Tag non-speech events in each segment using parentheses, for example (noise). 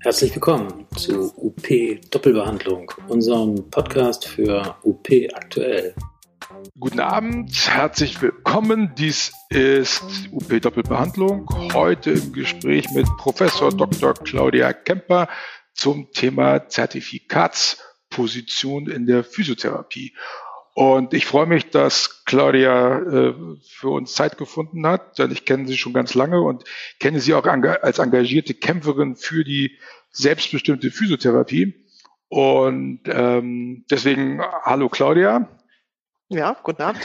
Herzlich willkommen zu UP Doppelbehandlung, unserem Podcast für UP aktuell. Guten Abend, herzlich willkommen. Dies ist UP Doppelbehandlung. Heute im Gespräch mit Professor Dr. Claudia Kemper zum Thema Zertifikatsposition in der Physiotherapie. Und ich freue mich, dass Claudia äh, für uns Zeit gefunden hat, denn ich kenne sie schon ganz lange und kenne sie auch als engagierte Kämpferin für die selbstbestimmte Physiotherapie. Und ähm, deswegen, hallo Claudia. Ja, guten Abend.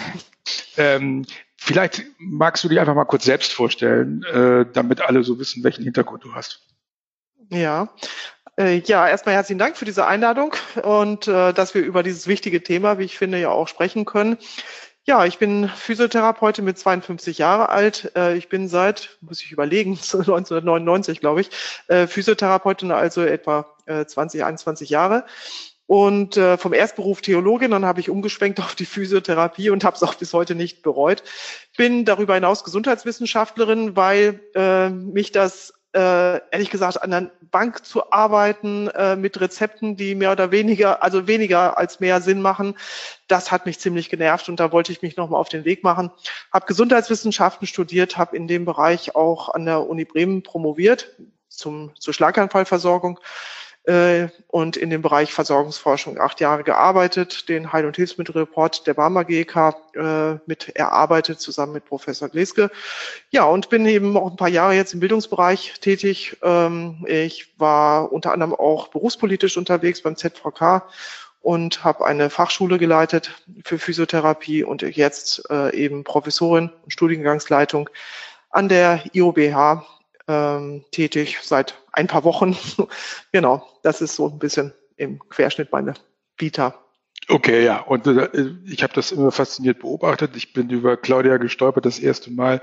Ähm, vielleicht magst du dich einfach mal kurz selbst vorstellen, äh, damit alle so wissen, welchen Hintergrund du hast. Ja, äh, ja, erstmal herzlichen Dank für diese Einladung und äh, dass wir über dieses wichtige Thema, wie ich finde, ja auch sprechen können. Ja, ich bin Physiotherapeutin mit 52 Jahre alt. Äh, ich bin seit, muss ich überlegen, (laughs) 1999, glaube ich, äh, Physiotherapeutin, also etwa äh, 20, 21 Jahre. Und äh, vom Erstberuf Theologin, dann habe ich umgeschwenkt (laughs) auf die Physiotherapie und habe es auch bis heute nicht bereut. Bin darüber hinaus Gesundheitswissenschaftlerin, weil äh, mich das äh, ehrlich gesagt an der Bank zu arbeiten äh, mit Rezepten, die mehr oder weniger, also weniger als mehr Sinn machen, das hat mich ziemlich genervt und da wollte ich mich nochmal auf den Weg machen. Habe Gesundheitswissenschaften studiert, habe in dem Bereich auch an der Uni Bremen promoviert zum, zur Schlaganfallversorgung äh, und in dem Bereich Versorgungsforschung acht Jahre gearbeitet, den Heil- und Hilfsmittelreport der Barmer GEK äh, mit erarbeitet, zusammen mit Professor Gleske. Ja, und bin eben auch ein paar Jahre jetzt im Bildungsbereich tätig. Ähm, ich war unter anderem auch berufspolitisch unterwegs beim ZVK und habe eine Fachschule geleitet für Physiotherapie und jetzt äh, eben Professorin und Studiengangsleitung an der IOBH ähm, tätig seit ein paar Wochen. (laughs) genau, das ist so ein bisschen im Querschnitt meine Vita. Okay, ja. Und äh, ich habe das immer fasziniert beobachtet. Ich bin über Claudia gestolpert das erste Mal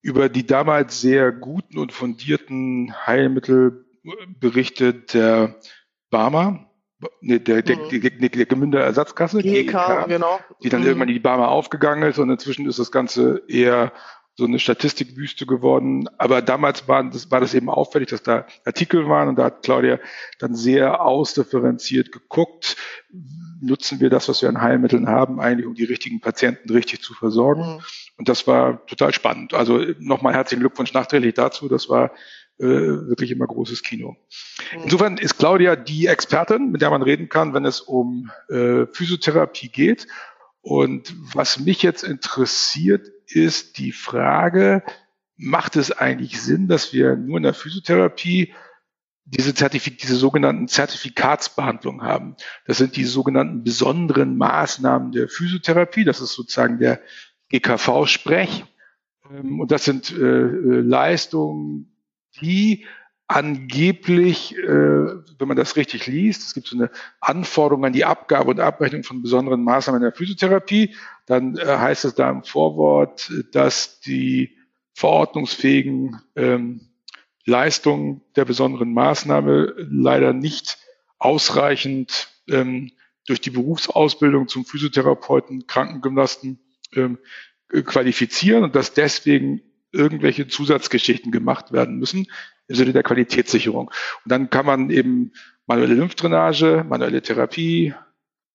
über die damals sehr guten und fundierten Heilmittelberichte der Barmer, nee, der, der, mhm. der, der, der Gemünder Ersatzkasse, GEK, GEK, genau. die dann mhm. irgendwann in die Barmer aufgegangen ist und inzwischen ist das Ganze eher so eine Statistikwüste geworden. Aber damals war das, war das eben auffällig, dass da Artikel waren und da hat Claudia dann sehr ausdifferenziert geguckt, nutzen wir das, was wir an Heilmitteln haben, eigentlich, um die richtigen Patienten richtig zu versorgen. Mhm. Und das war total spannend. Also nochmal herzlichen Glückwunsch nachträglich dazu. Das war äh, wirklich immer großes Kino. Mhm. Insofern ist Claudia die Expertin, mit der man reden kann, wenn es um äh, Physiotherapie geht. Und was mich jetzt interessiert, ist die Frage, macht es eigentlich Sinn, dass wir nur in der Physiotherapie diese, Zertifik diese sogenannten Zertifikatsbehandlungen haben. Das sind die sogenannten besonderen Maßnahmen der Physiotherapie. Das ist sozusagen der GKV-Sprech. Ähm, und das sind äh, äh, Leistungen, die angeblich, äh, wenn man das richtig liest, es gibt so eine Anforderung an die Abgabe und Abrechnung von besonderen Maßnahmen in der Physiotherapie, dann äh, heißt es da im Vorwort, dass die verordnungsfähigen ähm, Leistungen der besonderen Maßnahme leider nicht ausreichend ähm, durch die Berufsausbildung zum Physiotherapeuten, Krankengymnasten ähm, qualifizieren und dass deswegen irgendwelche Zusatzgeschichten gemacht werden müssen im Sinne der Qualitätssicherung. Und dann kann man eben manuelle Lymphdrainage, manuelle Therapie,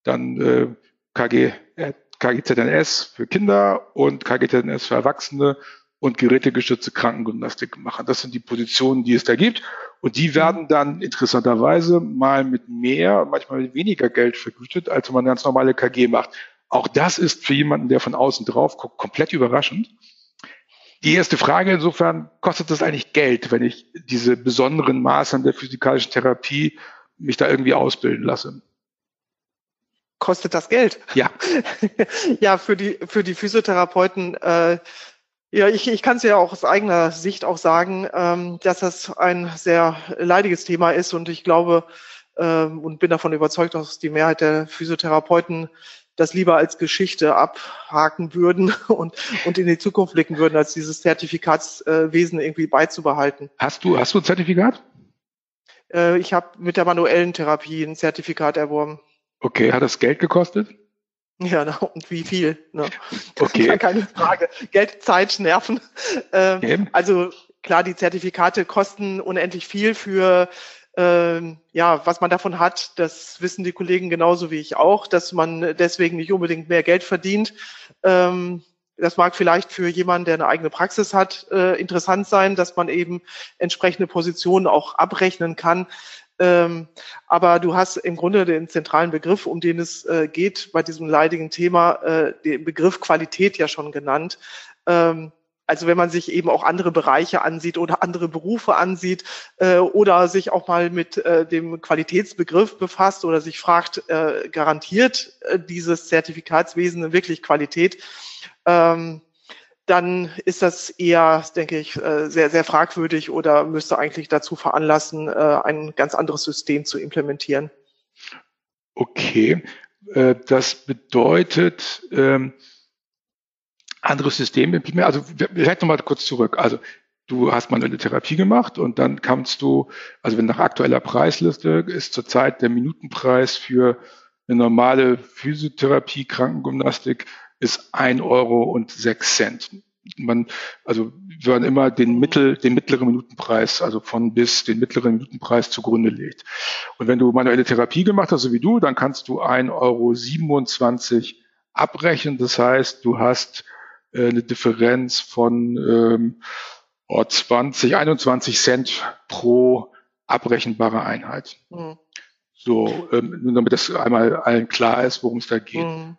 dann äh, KG, äh, KGZNS für Kinder und KGZNS für Erwachsene und gerätegestützte Krankengymnastik machen. Das sind die Positionen, die es da gibt. Und die werden dann interessanterweise mal mit mehr, manchmal mit weniger Geld vergütet, als wenn man ganz normale KG macht. Auch das ist für jemanden, der von außen drauf guckt, komplett überraschend. Die erste Frage insofern, kostet das eigentlich Geld, wenn ich diese besonderen Maßnahmen der physikalischen Therapie mich da irgendwie ausbilden lasse? Kostet das Geld? Ja. (laughs) ja, für die, für die Physiotherapeuten, äh, ja, ich, ich kann es ja auch aus eigener Sicht auch sagen, ähm, dass das ein sehr leidiges Thema ist und ich glaube ähm, und bin davon überzeugt, dass die Mehrheit der Physiotherapeuten das lieber als Geschichte abhaken würden (laughs) und, und in die Zukunft blicken würden, als dieses Zertifikatswesen irgendwie beizubehalten. Hast du, hast du ein Zertifikat? Äh, ich habe mit der manuellen Therapie ein Zertifikat erworben. Okay, hat das Geld gekostet? Ja, na, und wie viel? Ne? Okay. Keine Frage. Geld, Zeit, Nerven. Ähm, okay. Also klar, die Zertifikate kosten unendlich viel für ähm, ja, was man davon hat, das wissen die Kollegen genauso wie ich auch, dass man deswegen nicht unbedingt mehr Geld verdient. Ähm, das mag vielleicht für jemanden, der eine eigene Praxis hat, äh, interessant sein, dass man eben entsprechende Positionen auch abrechnen kann. Ähm, aber du hast im Grunde den zentralen Begriff, um den es äh, geht bei diesem leidigen Thema, äh, den Begriff Qualität ja schon genannt. Ähm, also wenn man sich eben auch andere Bereiche ansieht oder andere Berufe ansieht äh, oder sich auch mal mit äh, dem Qualitätsbegriff befasst oder sich fragt, äh, garantiert äh, dieses Zertifikatswesen wirklich Qualität, ähm, dann ist das eher, denke ich, äh, sehr, sehr fragwürdig oder müsste eigentlich dazu veranlassen, äh, ein ganz anderes System zu implementieren. Okay, äh, das bedeutet, ähm anderes System implementieren. Also vielleicht nochmal kurz zurück. Also du hast manuelle Therapie gemacht und dann kannst du, also wenn nach aktueller Preisliste ist zurzeit der Minutenpreis für eine normale Physiotherapie, Krankengymnastik ist ein Euro und sechs Cent. Man, also wir werden immer den Mittel, den mittleren Minutenpreis, also von bis den mittleren Minutenpreis zugrunde legt. Und wenn du manuelle Therapie gemacht hast, so wie du, dann kannst du ein Euro 27 abrechnen. Das heißt, du hast äh, eine Differenz von ähm, oh, 20, 21 Cent pro abrechenbare Einheit. Mhm. So, ähm, nur damit das einmal allen klar ist, worum es da geht. Mhm.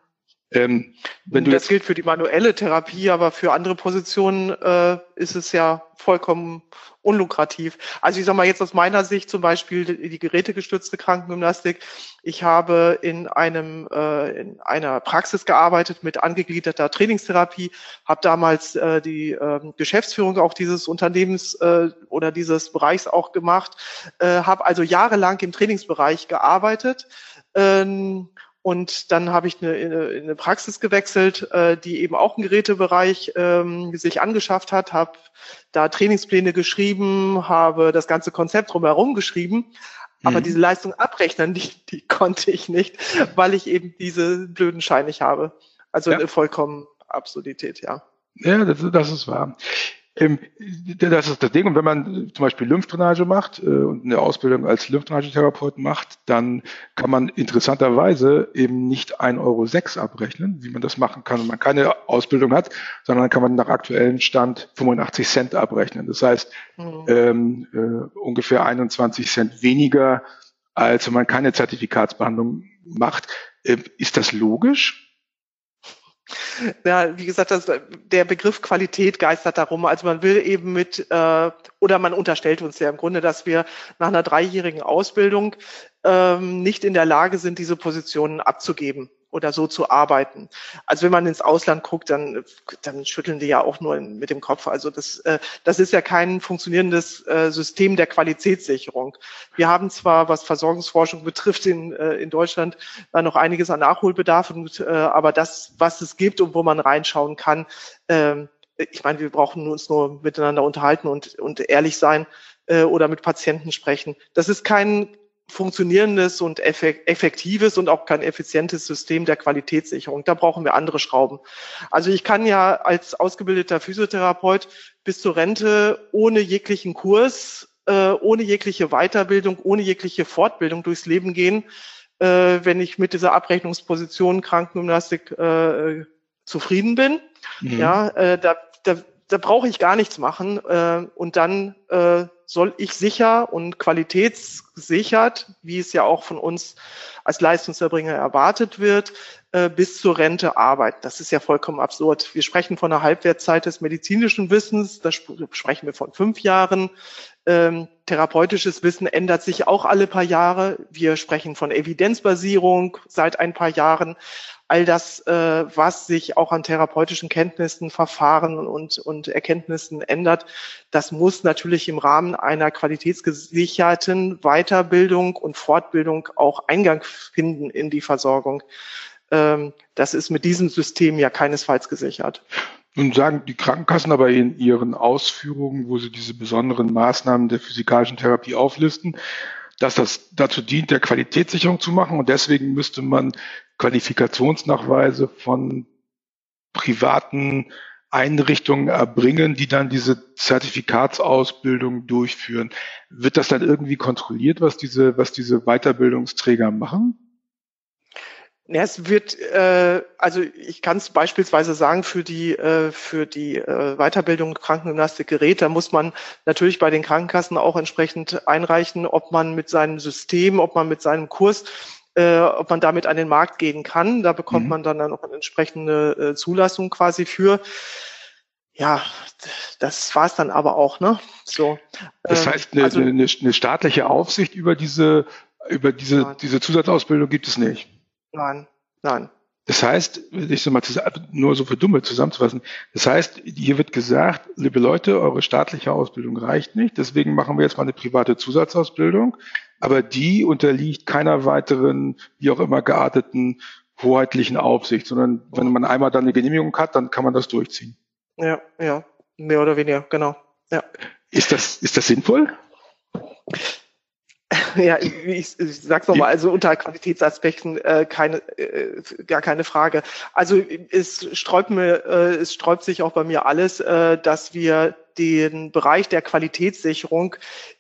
Ähm, wenn du das gilt für die manuelle Therapie, aber für andere Positionen äh, ist es ja vollkommen unlukrativ. Also ich sage mal jetzt aus meiner Sicht zum Beispiel die, die gerätegestützte Krankengymnastik. Ich habe in einem äh, in einer Praxis gearbeitet mit angegliederter Trainingstherapie, habe damals äh, die äh, Geschäftsführung auch dieses Unternehmens äh, oder dieses Bereichs auch gemacht, äh, habe also jahrelang im Trainingsbereich gearbeitet. Ähm, und dann habe ich eine, in eine Praxis gewechselt, äh, die eben auch einen Gerätebereich ähm, sich angeschafft hat, habe da Trainingspläne geschrieben, habe das ganze Konzept drumherum geschrieben. Aber mhm. diese Leistung abrechnen, die, die (laughs) konnte ich nicht, weil ich eben diese blöden Scheine nicht habe. Also ja. eine vollkommen Absurdität, ja. Ja, das, das ist wahr. Das ist das Ding. Und wenn man zum Beispiel Lymphdrainage macht äh, und eine Ausbildung als Lymphdrainagetherapeut macht, dann kann man interessanterweise eben nicht 1,06 Euro abrechnen, wie man das machen kann, wenn man keine Ausbildung hat, sondern kann man nach aktuellem Stand 85 Cent abrechnen. Das heißt, mhm. ähm, äh, ungefähr 21 Cent weniger, als wenn man keine Zertifikatsbehandlung macht. Äh, ist das logisch? Ja, wie gesagt, das, der Begriff Qualität geistert darum. Also man will eben mit, äh, oder man unterstellt uns ja im Grunde, dass wir nach einer dreijährigen Ausbildung ähm, nicht in der Lage sind, diese Positionen abzugeben oder so zu arbeiten. Also wenn man ins Ausland guckt, dann, dann schütteln die ja auch nur mit dem Kopf. Also das, äh, das ist ja kein funktionierendes äh, System der Qualitätssicherung. Wir haben zwar, was Versorgungsforschung betrifft, in, äh, in Deutschland da noch einiges an Nachholbedarf, und, äh, aber das, was es gibt und wo man reinschauen kann, äh, ich meine, wir brauchen uns nur miteinander unterhalten und, und ehrlich sein äh, oder mit Patienten sprechen. Das ist kein funktionierendes und effektives und auch kein effizientes System der Qualitätssicherung. Da brauchen wir andere Schrauben. Also ich kann ja als ausgebildeter Physiotherapeut bis zur Rente ohne jeglichen Kurs, äh, ohne jegliche Weiterbildung, ohne jegliche Fortbildung durchs Leben gehen, äh, wenn ich mit dieser Abrechnungsposition Krankengymnastik äh, zufrieden bin. Mhm. Ja, da, da, da brauche ich gar nichts machen und dann soll ich sicher und qualitätsgesichert, wie es ja auch von uns als Leistungserbringer erwartet wird, äh, bis zur Rente arbeiten. Das ist ja vollkommen absurd. Wir sprechen von einer Halbwertzeit des medizinischen Wissens, da sprechen wir von fünf Jahren. Ähm, therapeutisches Wissen ändert sich auch alle paar Jahre. Wir sprechen von Evidenzbasierung seit ein paar Jahren all das, äh, was sich auch an therapeutischen Kenntnissen, Verfahren und, und Erkenntnissen ändert, das muss natürlich im Rahmen einer qualitätsgesicherten Weiterbildung und Fortbildung auch Eingang finden in die Versorgung. Ähm, das ist mit diesem System ja keinesfalls gesichert. Nun sagen die Krankenkassen aber in ihren Ausführungen, wo sie diese besonderen Maßnahmen der physikalischen Therapie auflisten, dass das dazu dient, der Qualitätssicherung zu machen. Und deswegen müsste man Qualifikationsnachweise von privaten Einrichtungen erbringen, die dann diese Zertifikatsausbildung durchführen. Wird das dann irgendwie kontrolliert, was diese, was diese Weiterbildungsträger machen? Ja, es wird, äh, also ich kann es beispielsweise sagen, für die, äh, für die äh, Weiterbildung Krankengymnastikgerät, da muss man natürlich bei den Krankenkassen auch entsprechend einreichen, ob man mit seinem System, ob man mit seinem Kurs, äh, ob man damit an den Markt gehen kann. Da bekommt mhm. man dann auch eine entsprechende äh, Zulassung quasi für. Ja, das war es dann aber auch, ne? So. Das ähm, heißt, eine, also, eine, eine staatliche Aufsicht über diese, über diese, diese Zusatzausbildung gibt es nicht. Nein, nein. Das heißt, ich so mal nur so für Dumme zusammenzufassen, das heißt, hier wird gesagt, liebe Leute, eure staatliche Ausbildung reicht nicht, deswegen machen wir jetzt mal eine private Zusatzausbildung, aber die unterliegt keiner weiteren, wie auch immer gearteten hoheitlichen Aufsicht, sondern wenn man einmal dann eine Genehmigung hat, dann kann man das durchziehen. Ja, ja, mehr oder weniger, genau. Ja. Ist das, ist das sinnvoll? (laughs) Ja, ich, ich sag's nochmal, also unter Qualitätsaspekten äh, keine, äh, gar keine Frage. Also es sträubt mir, äh, es sträubt sich auch bei mir alles, äh, dass wir den Bereich der Qualitätssicherung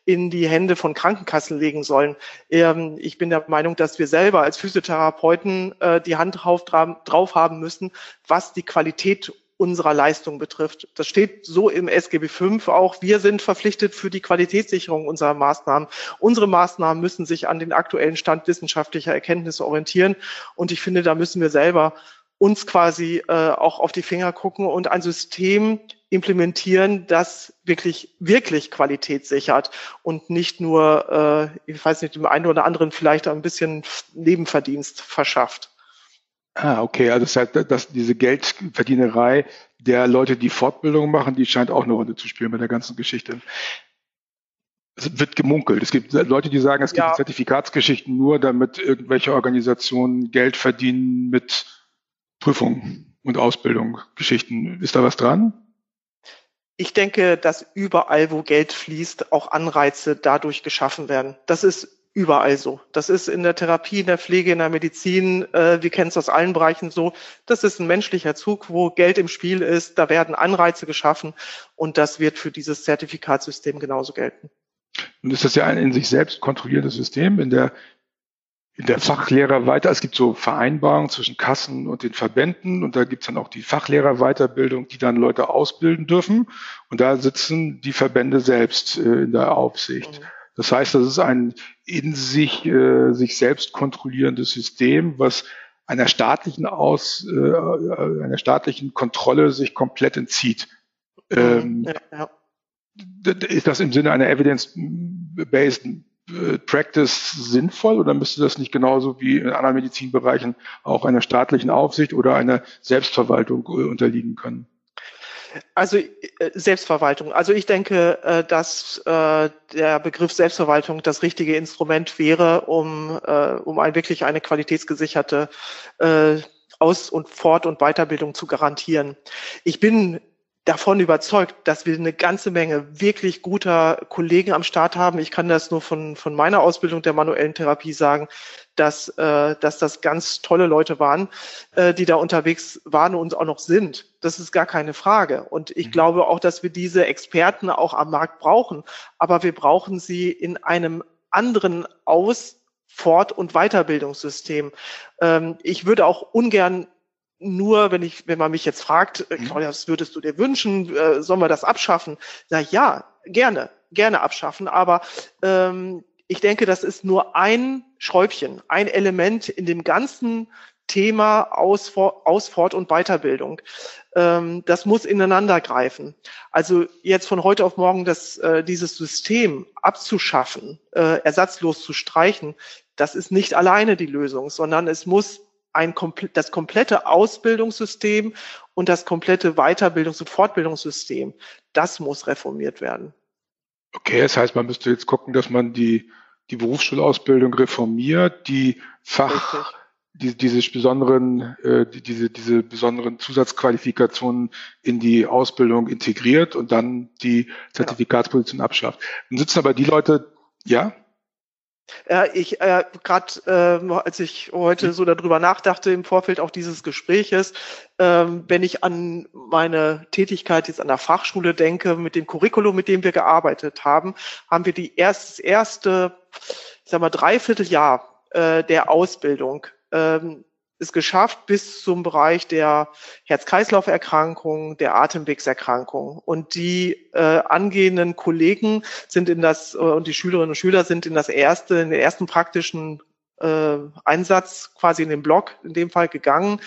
in die Hände von Krankenkassen legen sollen. Ähm, ich bin der Meinung, dass wir selber als Physiotherapeuten äh, die Hand drauf, drauf haben müssen, was die Qualität unserer Leistung betrifft. Das steht so im SGB V auch. Wir sind verpflichtet für die Qualitätssicherung unserer Maßnahmen. Unsere Maßnahmen müssen sich an den aktuellen Stand wissenschaftlicher Erkenntnisse orientieren. Und ich finde, da müssen wir selber uns quasi äh, auch auf die Finger gucken und ein System implementieren, das wirklich, wirklich Qualität sichert und nicht nur, äh, ich weiß nicht, dem einen oder anderen vielleicht ein bisschen Nebenverdienst verschafft. Ah, okay. Also das heißt, dass diese Geldverdienerei der Leute, die Fortbildung machen, die scheint auch eine Rolle zu spielen bei der ganzen Geschichte. Es wird gemunkelt. Es gibt Leute, die sagen, es gibt ja. Zertifikatsgeschichten nur, damit irgendwelche Organisationen Geld verdienen mit Prüfung und Ausbildung, Geschichten. Ist da was dran? Ich denke, dass überall, wo Geld fließt, auch Anreize dadurch geschaffen werden. Das ist überall so. Das ist in der Therapie, in der Pflege, in der Medizin, äh, wir kennen es aus allen Bereichen so. Das ist ein menschlicher Zug, wo Geld im Spiel ist. Da werden Anreize geschaffen und das wird für dieses Zertifikatssystem genauso gelten. Und ist das ja ein in sich selbst kontrolliertes System, in der in der Fachlehrer weiter, es gibt so Vereinbarungen zwischen Kassen und den Verbänden und da gibt's dann auch die Fachlehrerweiterbildung, die dann Leute ausbilden dürfen und da sitzen die Verbände selbst äh, in der Aufsicht. Mhm. Das heißt, das ist ein in sich, äh, sich selbst kontrollierendes System, was einer staatlichen Aus, äh, einer staatlichen Kontrolle sich komplett entzieht. Ähm, ja, ja. Ist das im Sinne einer evidence-based äh, Practice sinnvoll oder müsste das nicht genauso wie in anderen Medizinbereichen auch einer staatlichen Aufsicht oder einer Selbstverwaltung äh, unterliegen können? Also äh, Selbstverwaltung. Also ich denke, äh, dass äh, der Begriff Selbstverwaltung das richtige Instrument wäre, um, um ein wirklich eine qualitätsgesicherte Aus- und Fort- und Weiterbildung zu garantieren. Ich bin davon überzeugt, dass wir eine ganze Menge wirklich guter Kollegen am Start haben. Ich kann das nur von, von meiner Ausbildung der manuellen Therapie sagen, dass, äh, dass das ganz tolle Leute waren, äh, die da unterwegs waren und auch noch sind. Das ist gar keine Frage. Und ich mhm. glaube auch, dass wir diese Experten auch am Markt brauchen. Aber wir brauchen sie in einem anderen Aus-, Fort- und Weiterbildungssystem. Ähm, ich würde auch ungern nur, wenn ich, wenn man mich jetzt fragt, äh, mhm. Claudia, was würdest du dir wünschen? Äh, sollen wir das abschaffen? Na ja, gerne, gerne abschaffen. Aber ähm, ich denke, das ist nur ein Schräubchen, ein Element in dem ganzen Thema Aus, Aus Fort- und Weiterbildung. Ähm, das muss ineinander greifen. Also jetzt von heute auf morgen das, äh, dieses System abzuschaffen, äh, ersatzlos zu streichen, das ist nicht alleine die Lösung, sondern es muss ein, das komplette Ausbildungssystem und das komplette Weiterbildungs- und Fortbildungssystem, das muss reformiert werden. Okay, das heißt, man müsste jetzt gucken, dass man die, die Berufsschulausbildung reformiert, die Fach, die, diese besonderen, äh, die, diese, diese besonderen Zusatzqualifikationen in die Ausbildung integriert und dann die Zertifikatsposition abschafft. Dann sitzen aber die Leute, ja? Ja, ich äh, gerade äh, als ich heute so darüber nachdachte im Vorfeld auch dieses Gespräches, ähm, wenn ich an meine Tätigkeit jetzt an der Fachschule denke, mit dem Curriculum, mit dem wir gearbeitet haben, haben wir die erst, erste, ich sag mal, Dreivierteljahr äh, der Ausbildung ähm, es geschafft bis zum Bereich der Herz-Kreislauf-Erkrankungen, der Atemwegserkrankungen. Und die äh, angehenden Kollegen sind in das, äh, und die Schülerinnen und Schüler sind in das erste, in den ersten praktischen äh, Einsatz quasi in den Block in dem Fall gegangen,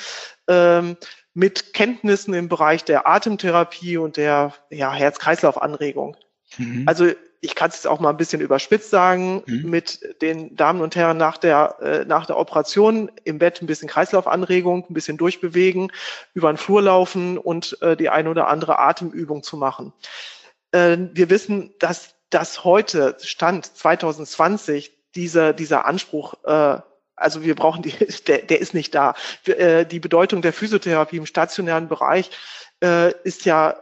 ähm, mit Kenntnissen im Bereich der Atemtherapie und der ja, Herz-Kreislauf-Anregung. Mhm. Also ich kann es jetzt auch mal ein bisschen überspitzt sagen, mhm. mit den Damen und Herren nach der, äh, nach der Operation im Bett ein bisschen Kreislaufanregung, ein bisschen durchbewegen, über den Flur laufen und äh, die eine oder andere Atemübung zu machen. Äh, wir wissen, dass das heute Stand 2020 dieser, dieser Anspruch äh, also wir brauchen die, (laughs) der, der ist nicht da. Äh, die Bedeutung der Physiotherapie im stationären Bereich äh, ist ja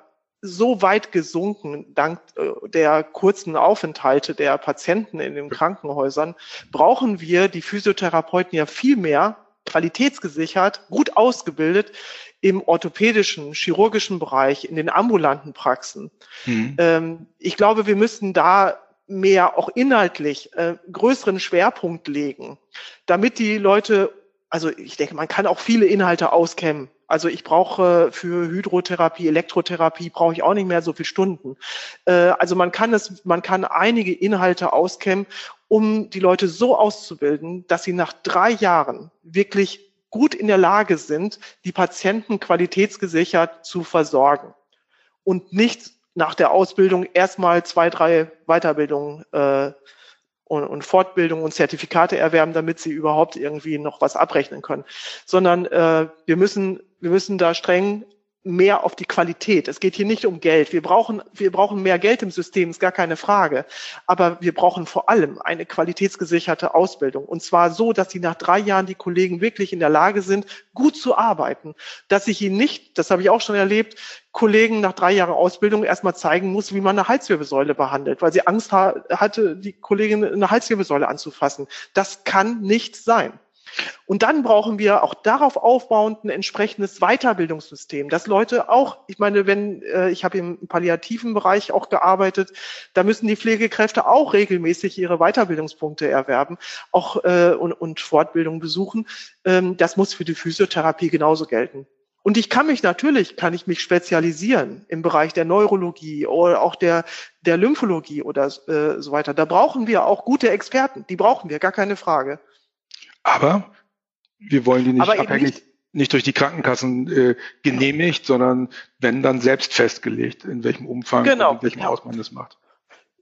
so weit gesunken, dank äh, der kurzen Aufenthalte der Patienten in den Krankenhäusern, brauchen wir die Physiotherapeuten ja viel mehr qualitätsgesichert, gut ausgebildet im orthopädischen, chirurgischen Bereich, in den ambulanten Praxen. Mhm. Ähm, ich glaube, wir müssten da mehr auch inhaltlich äh, größeren Schwerpunkt legen, damit die Leute, also ich denke, man kann auch viele Inhalte auskämmen also ich brauche für Hydrotherapie, Elektrotherapie brauche ich auch nicht mehr so viele Stunden. Äh, also man kann es, man kann einige Inhalte auskämmen, um die Leute so auszubilden, dass sie nach drei Jahren wirklich gut in der Lage sind, die Patienten qualitätsgesichert zu versorgen und nicht nach der Ausbildung erstmal zwei, drei Weiterbildungen äh, und, und Fortbildung und Zertifikate erwerben, damit sie überhaupt irgendwie noch was abrechnen können, sondern äh, wir müssen wir müssen da streng mehr auf die Qualität. Es geht hier nicht um Geld. Wir brauchen, wir brauchen mehr Geld im System, ist gar keine Frage. Aber wir brauchen vor allem eine qualitätsgesicherte Ausbildung. Und zwar so, dass sie nach drei Jahren die Kollegen wirklich in der Lage sind, gut zu arbeiten. Dass ich ihnen nicht, das habe ich auch schon erlebt, Kollegen nach drei Jahren Ausbildung erstmal zeigen muss, wie man eine Halswirbelsäule behandelt, weil sie Angst hatte, die Kollegin eine Halswirbelsäule anzufassen. Das kann nicht sein. Und dann brauchen wir auch darauf aufbauend ein entsprechendes Weiterbildungssystem, dass Leute auch, ich meine, wenn äh, ich habe im palliativen Bereich auch gearbeitet, da müssen die Pflegekräfte auch regelmäßig ihre Weiterbildungspunkte erwerben, auch äh, und, und Fortbildung besuchen. Ähm, das muss für die Physiotherapie genauso gelten. Und ich kann mich natürlich, kann ich mich spezialisieren im Bereich der Neurologie oder auch der, der Lymphologie oder äh, so weiter. Da brauchen wir auch gute Experten. Die brauchen wir, gar keine Frage. Aber wir wollen die nicht Aber abhängig, nicht, nicht, durch die Krankenkassen äh, genehmigt, sondern wenn dann selbst festgelegt, in welchem Umfang genau, und in welchem ja. Ausmaß das macht.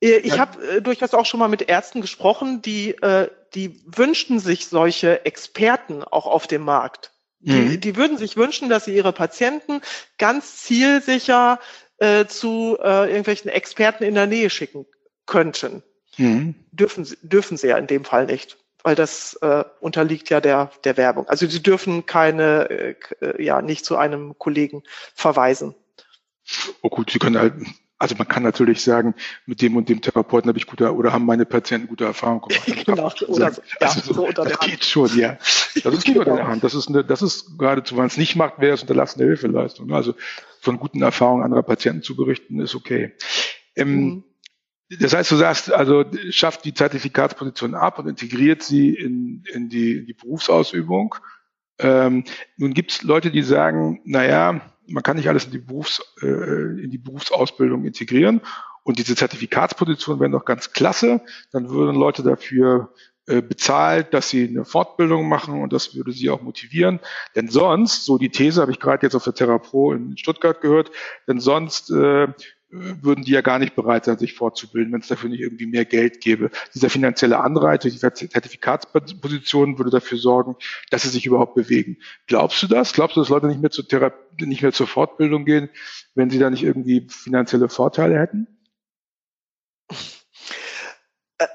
Äh, ich habe äh, durchaus auch schon mal mit Ärzten gesprochen, die, äh, die wünschten sich solche Experten auch auf dem Markt. Die, mhm. die würden sich wünschen, dass sie ihre Patienten ganz zielsicher äh, zu äh, irgendwelchen Experten in der Nähe schicken könnten. Mhm. Dürfen, dürfen sie ja in dem Fall nicht weil das äh, unterliegt ja der, der Werbung. Also sie dürfen keine, äh, ja, nicht zu einem Kollegen verweisen. Oh gut, Sie können halt, also man kann natürlich sagen, mit dem und dem Therapeuten habe ich gute oder haben meine Patienten gute Erfahrungen gemacht. (laughs) genau, oder so, ja, also so, so unter der Hand. geht schon, ja. Das ist (laughs) genau. unter der Hand. Das ist eine, das ist geradezu, wenn man es nicht macht, wäre es unterlassene Hilfeleistung. Also von guten Erfahrungen anderer Patienten zu berichten, ist okay. Ähm, mhm. Das heißt, du sagst, also schafft die Zertifikatsposition ab und integriert sie in, in, die, in die Berufsausübung. Ähm, nun gibt es Leute, die sagen, naja, man kann nicht alles in die, Berufs, äh, in die Berufsausbildung integrieren und diese Zertifikatsposition wäre doch ganz klasse. Dann würden Leute dafür äh, bezahlt, dass sie eine Fortbildung machen und das würde sie auch motivieren. Denn sonst, so die These habe ich gerade jetzt auf der Therapo in Stuttgart gehört, denn sonst äh, würden die ja gar nicht bereit sein, sich fortzubilden, wenn es dafür nicht irgendwie mehr Geld gäbe. Dieser finanzielle Anreiz durch die Zertifikatsposition würde dafür sorgen, dass sie sich überhaupt bewegen. Glaubst du das? Glaubst du, dass Leute nicht mehr zur Therapie, nicht mehr zur Fortbildung gehen, wenn sie da nicht irgendwie finanzielle Vorteile hätten?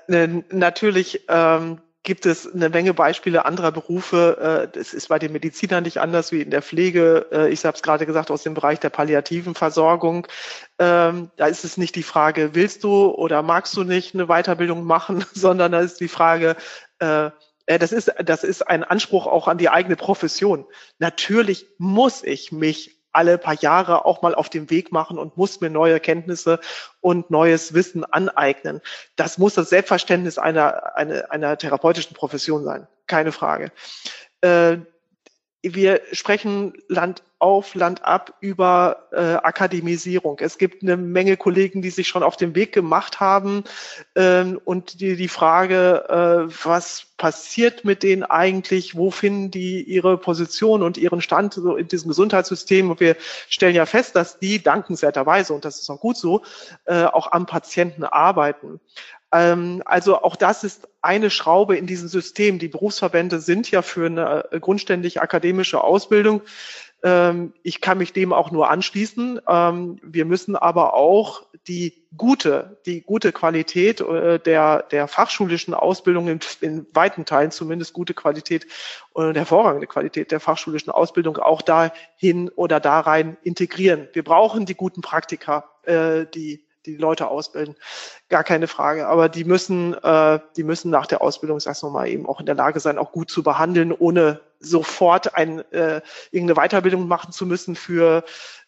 Äh, natürlich ähm, gibt es eine Menge Beispiele anderer Berufe. Das ist bei den Medizinern nicht anders wie in der Pflege. Ich habe es gerade gesagt, aus dem Bereich der palliativen Versorgung. Ähm, da ist es nicht die Frage, willst du oder magst du nicht eine Weiterbildung machen, (laughs) sondern da ist die Frage, das ist, das ist ein Anspruch auch an die eigene Profession. Natürlich muss ich mich alle paar Jahre auch mal auf den Weg machen und muss mir neue Kenntnisse und neues Wissen aneignen. Das muss das Selbstverständnis einer, einer, einer therapeutischen Profession sein. Keine Frage. Äh, wir sprechen Land auf, Land ab über äh, Akademisierung. Es gibt eine Menge Kollegen, die sich schon auf den Weg gemacht haben ähm, und die, die Frage, äh, was passiert mit denen eigentlich, wo finden die ihre Position und ihren Stand so in diesem Gesundheitssystem. Und wir stellen ja fest, dass die dankenswerterweise, und das ist auch gut so, äh, auch am Patienten arbeiten. Ähm, also auch das ist eine Schraube in diesem System. Die Berufsverbände sind ja für eine äh, grundständig akademische Ausbildung. Ähm, ich kann mich dem auch nur anschließen. Ähm, wir müssen aber auch die gute, die gute Qualität äh, der, der fachschulischen Ausbildung in, in weiten Teilen zumindest gute Qualität und hervorragende Qualität der fachschulischen Ausbildung auch dahin oder da rein integrieren. Wir brauchen die guten Praktika, äh, die die Leute ausbilden. Gar keine Frage. Aber die müssen, äh, die müssen nach der Ausbildung, sag's nochmal, eben auch in der Lage sein, auch gut zu behandeln, ohne sofort ein, äh, irgendeine Weiterbildung machen zu müssen für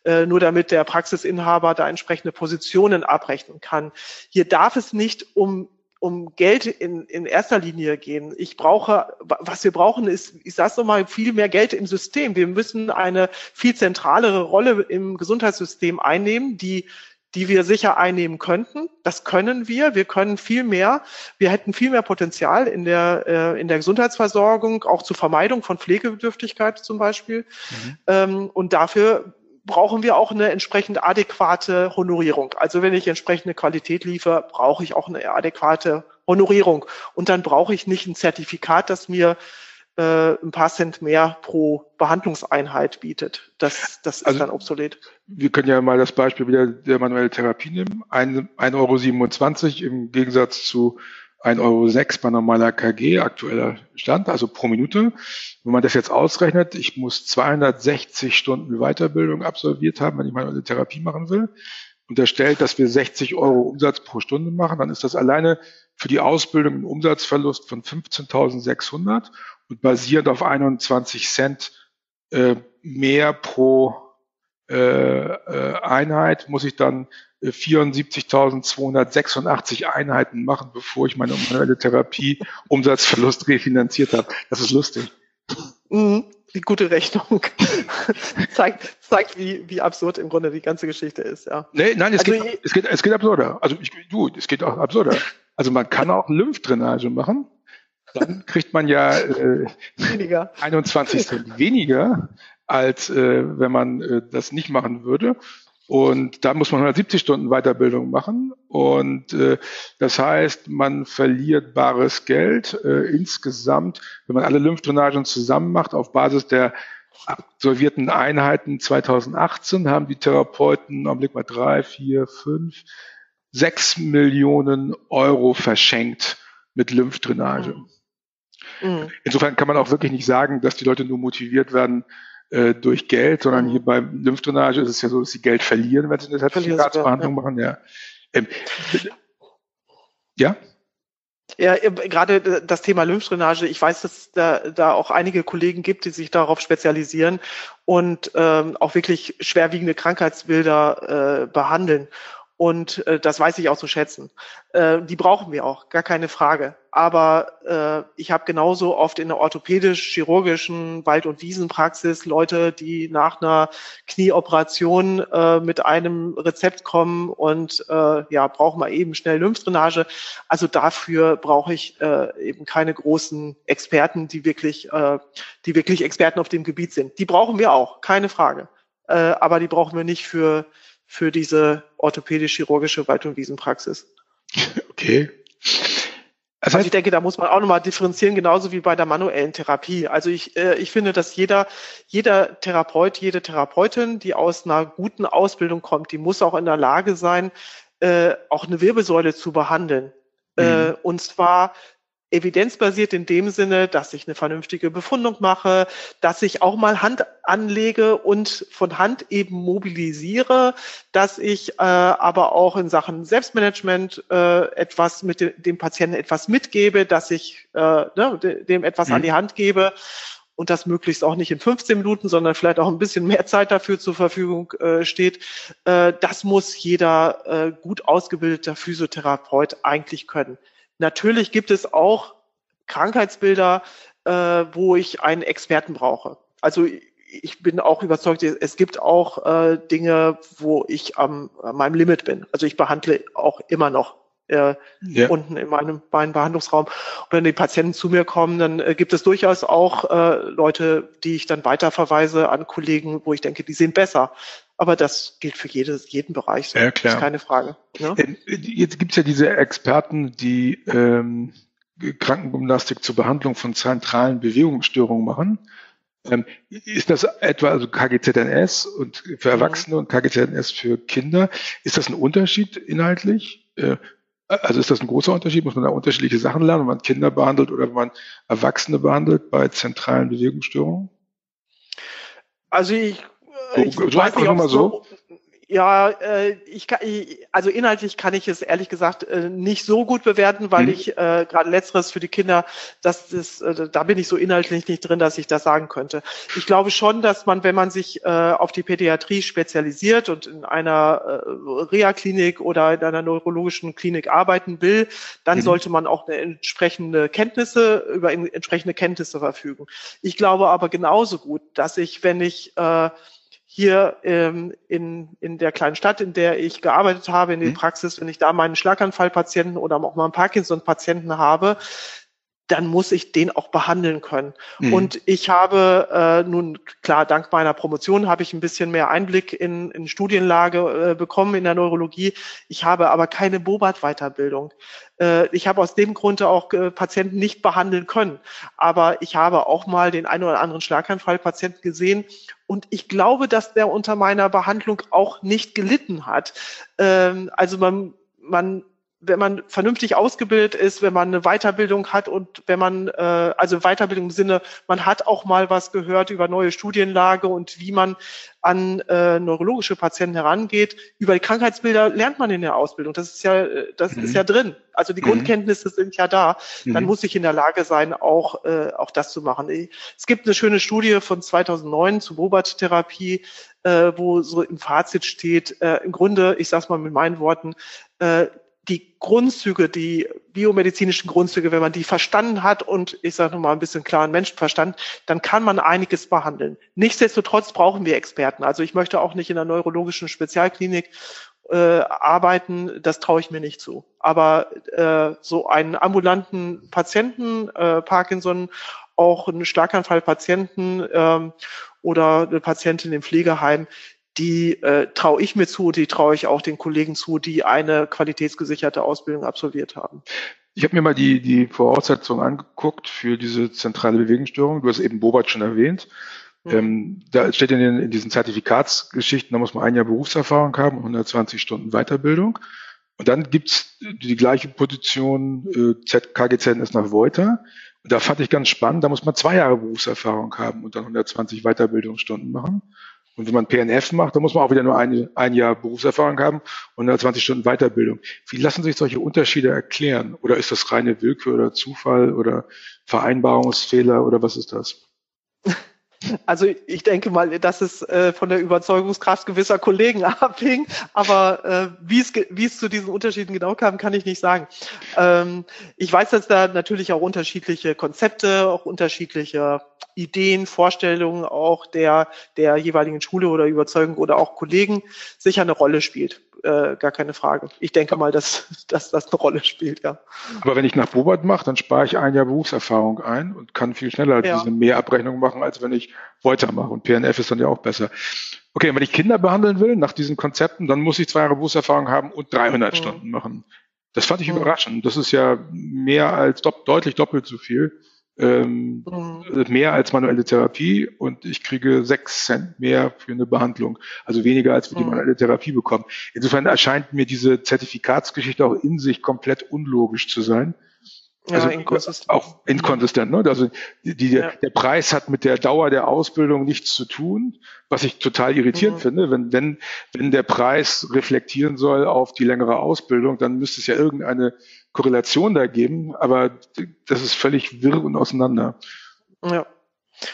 äh, nur damit der Praxisinhaber da entsprechende Positionen abrechnen kann. Hier darf es nicht um um Geld in, in erster Linie gehen. Ich brauche, was wir brauchen, ist, ich sage nochmal, viel mehr Geld im System. Wir müssen eine viel zentralere Rolle im Gesundheitssystem einnehmen, die die wir sicher einnehmen könnten. Das können wir. Wir können viel mehr. Wir hätten viel mehr Potenzial in der, äh, in der Gesundheitsversorgung, auch zur Vermeidung von Pflegebedürftigkeit zum Beispiel. Mhm. Ähm, und dafür brauchen wir auch eine entsprechend adäquate Honorierung. Also wenn ich entsprechende Qualität liefere, brauche ich auch eine adäquate Honorierung. Und dann brauche ich nicht ein Zertifikat, das mir äh, ein paar Cent mehr pro Behandlungseinheit bietet. Das, das ist also, dann obsolet. Wir können ja mal das Beispiel wieder der manuelle Therapie nehmen. 1,27 Euro im Gegensatz zu 1,06 Euro bei normaler KG, aktueller Stand, also pro Minute. Wenn man das jetzt ausrechnet, ich muss 260 Stunden Weiterbildung absolviert haben, wenn ich manuelle Therapie machen will, unterstellt, dass wir 60 Euro Umsatz pro Stunde machen, dann ist das alleine für die Ausbildung ein Umsatzverlust von 15.600 und basierend auf 21 Cent äh, mehr pro äh, äh, Einheit muss ich dann 74.286 äh, Einheiten machen, bevor ich meine manuelle Therapie (laughs) Umsatzverlust refinanziert habe. Das ist lustig. Mhm, die gute Rechnung (laughs) zeigt, zeigt wie, wie absurd im Grunde die ganze Geschichte ist. Ja. Nee, nein, es, also geht, es, geht, es geht absurder. Also ich, du, es geht auch absurder. Also man kann auch Lymphdrainage machen dann kriegt man ja äh, weniger. 21 Cent weniger, als äh, wenn man äh, das nicht machen würde. Und da muss man 170 Stunden Weiterbildung machen. Und äh, das heißt, man verliert bares Geld äh, insgesamt, wenn man alle Lymphdrainagen zusammen macht, auf Basis der absolvierten Einheiten 2018 haben die Therapeuten, am Blick mal drei, vier, fünf, sechs Millionen Euro verschenkt mit Lymphdrainage. Mhm. Insofern kann man auch wirklich nicht sagen, dass die Leute nur motiviert werden äh, durch Geld, sondern mhm. hier beim Lymphdrainage ist es ja so, dass sie Geld verlieren, wenn sie eine Zertifikatsbehandlung ja. machen. Ja. Ähm, ja? Ja, gerade das Thema Lymphdrainage, ich weiß, dass da, da auch einige Kollegen gibt, die sich darauf spezialisieren und ähm, auch wirklich schwerwiegende Krankheitsbilder äh, behandeln. Und äh, das weiß ich auch zu schätzen. Äh, die brauchen wir auch, gar keine Frage. Aber äh, ich habe genauso oft in der orthopädisch-chirurgischen Wald- und Wiesenpraxis Leute, die nach einer Knieoperation äh, mit einem Rezept kommen und äh, ja, brauchen mal eben schnell Lymphdrainage. Also dafür brauche ich äh, eben keine großen Experten, die wirklich, äh, die wirklich Experten auf dem Gebiet sind. Die brauchen wir auch, keine Frage. Äh, aber die brauchen wir nicht für für diese orthopädisch-chirurgische Wald- und Wiesenpraxis. (laughs) Okay. Also, also ich denke, da muss man auch nochmal differenzieren, genauso wie bei der manuellen Therapie. Also ich, äh, ich finde, dass jeder, jeder Therapeut, jede Therapeutin, die aus einer guten Ausbildung kommt, die muss auch in der Lage sein, äh, auch eine Wirbelsäule zu behandeln. Äh, mhm. Äh, und zwar evidenzbasiert in dem Sinne, dass ich eine vernünftige Befundung mache, dass ich auch mal Hand anlege und von Hand eben mobilisiere, dass ich äh, aber auch in Sachen Selbstmanagement äh, etwas mit dem, dem Patienten etwas mitgebe, dass ich äh, ne, dem etwas mhm. an die Hand gebe und das möglichst auch nicht in 15 Minuten, sondern vielleicht auch ein bisschen mehr Zeit dafür zur Verfügung äh, steht. Äh, das muss jeder äh, gut ausgebildeter Physiotherapeut eigentlich können. Natürlich gibt es auch Krankheitsbilder, äh, wo ich einen Experten brauche. Also ich bin auch überzeugt, es gibt auch äh, Dinge, wo ich am, an meinem Limit bin. Also ich behandle auch immer noch äh, ja. unten in meinem, meinem Behandlungsraum. Und wenn die Patienten zu mir kommen, dann äh, gibt es durchaus auch äh, Leute, die ich dann weiterverweise an Kollegen, wo ich denke, die sind besser. Aber das gilt für jedes, jeden Bereich. So. Ja, klar. Das ist keine Frage. Ne? Äh, jetzt gibt es ja diese Experten, die ähm, Krankengymnastik zur Behandlung von zentralen Bewegungsstörungen machen. Ähm, ist das etwa also KGZNS und für mhm. Erwachsene und KGZNS für Kinder? Ist das ein Unterschied inhaltlich? Äh, also ist das ein großer Unterschied? Muss man da unterschiedliche Sachen lernen, wenn man Kinder behandelt oder wenn man Erwachsene behandelt bei zentralen Bewegungsstörungen? Also ich, ich so weiß nicht, ob so, ja, äh, ich kann, ich, also inhaltlich kann ich es ehrlich gesagt äh, nicht so gut bewerten, weil mhm. ich äh, gerade letzteres für die Kinder, das ist, äh, da bin ich so inhaltlich nicht drin, dass ich das sagen könnte. Ich glaube schon, dass man, wenn man sich äh, auf die Pädiatrie spezialisiert und in einer äh, Reha-Klinik oder in einer neurologischen Klinik arbeiten will, dann mhm. sollte man auch eine entsprechende Kenntnisse über entsprechende Kenntnisse verfügen. Ich glaube aber genauso gut, dass ich, wenn ich äh, hier ähm, in, in der kleinen Stadt, in der ich gearbeitet habe, in der mhm. Praxis, wenn ich da meinen Schlaganfallpatienten oder auch mal einen Parkinson-Patienten habe, dann muss ich den auch behandeln können. Mhm. Und ich habe äh, nun, klar, dank meiner Promotion habe ich ein bisschen mehr Einblick in, in Studienlage äh, bekommen in der Neurologie. Ich habe aber keine Bobat-Weiterbildung. Äh, ich habe aus dem Grunde auch äh, Patienten nicht behandeln können. Aber ich habe auch mal den einen oder anderen Schlaganfallpatienten gesehen. Und ich glaube, dass der unter meiner Behandlung auch nicht gelitten hat. Ähm, also man, man wenn man vernünftig ausgebildet ist, wenn man eine Weiterbildung hat und wenn man, äh, also Weiterbildung im Sinne, man hat auch mal was gehört über neue Studienlage und wie man an äh, neurologische Patienten herangeht. Über die Krankheitsbilder lernt man in der Ausbildung. Das ist ja, äh, das mhm. ist ja drin. Also die mhm. Grundkenntnisse sind ja da. Dann mhm. muss ich in der Lage sein, auch, äh, auch das zu machen. Es gibt eine schöne Studie von 2009 zu Robot-Therapie, äh, wo so im Fazit steht, äh, im Grunde, ich sage es mal mit meinen Worten, äh, die Grundzüge, die biomedizinischen Grundzüge, wenn man die verstanden hat und ich sage mal ein bisschen klaren Menschenverstand, dann kann man einiges behandeln. Nichtsdestotrotz brauchen wir Experten. Also ich möchte auch nicht in einer neurologischen Spezialklinik äh, arbeiten, das traue ich mir nicht zu. Aber äh, so einen ambulanten Patienten, äh, Parkinson, auch einen Schlaganfallpatienten ähm, oder eine Patientin im Pflegeheim, die äh, traue ich mir zu, die traue ich auch den Kollegen zu, die eine qualitätsgesicherte Ausbildung absolviert haben. Ich habe mir mal die, die Voraussetzungen angeguckt für diese zentrale Bewegungsstörung. Du hast eben Bobat schon erwähnt. Mhm. Ähm, da steht in, den, in diesen Zertifikatsgeschichten, da muss man ein Jahr Berufserfahrung haben, 120 Stunden Weiterbildung. Und dann gibt's die gleiche Position äh, KGZNS nach Voiter. Und da fand ich ganz spannend, da muss man zwei Jahre Berufserfahrung haben und dann 120 Weiterbildungsstunden machen. Und wenn man PNF macht, dann muss man auch wieder nur ein, ein Jahr Berufserfahrung haben und 120 Stunden Weiterbildung. Wie lassen sich solche Unterschiede erklären? Oder ist das reine Willkür oder Zufall oder Vereinbarungsfehler oder was ist das? (laughs) Also ich denke mal, dass es äh, von der Überzeugungskraft gewisser Kollegen (laughs) abhing, aber äh, wie, es, wie es zu diesen Unterschieden genau kam, kann ich nicht sagen. Ähm, ich weiß, dass da natürlich auch unterschiedliche Konzepte, auch unterschiedliche Ideen, Vorstellungen auch der, der jeweiligen Schule oder Überzeugung oder auch Kollegen sicher eine Rolle spielt. Äh, gar keine Frage. Ich denke mal, dass, (laughs) dass das eine Rolle spielt, ja. Aber wenn ich nach Bobert mache, dann spare ich ein Jahr Berufserfahrung ein und kann viel schneller ja. diese Mehrabrechnung machen, als wenn ich Voiter mache. Und PNF ist dann ja auch besser. Okay, wenn ich Kinder behandeln will nach diesen Konzepten, dann muss ich zwei Jahre Berufserfahrung haben und 300 mhm. Stunden machen. Das fand ich mhm. überraschend. Das ist ja mehr als dopp deutlich doppelt so viel ähm, mhm. mehr als manuelle Therapie und ich kriege sechs Cent mehr für eine Behandlung, also weniger als für die mhm. manuelle Therapie bekommen. Insofern erscheint mir diese Zertifikatsgeschichte auch in sich komplett unlogisch zu sein. Also ja, inkonsistent. auch inkonsistent. Ne? Also die, die, ja. der Preis hat mit der Dauer der Ausbildung nichts zu tun, was ich total irritierend mhm. finde. Wenn, wenn, wenn der Preis reflektieren soll auf die längere Ausbildung, dann müsste es ja irgendeine Korrelation da geben, aber das ist völlig wirr und auseinander. Ja.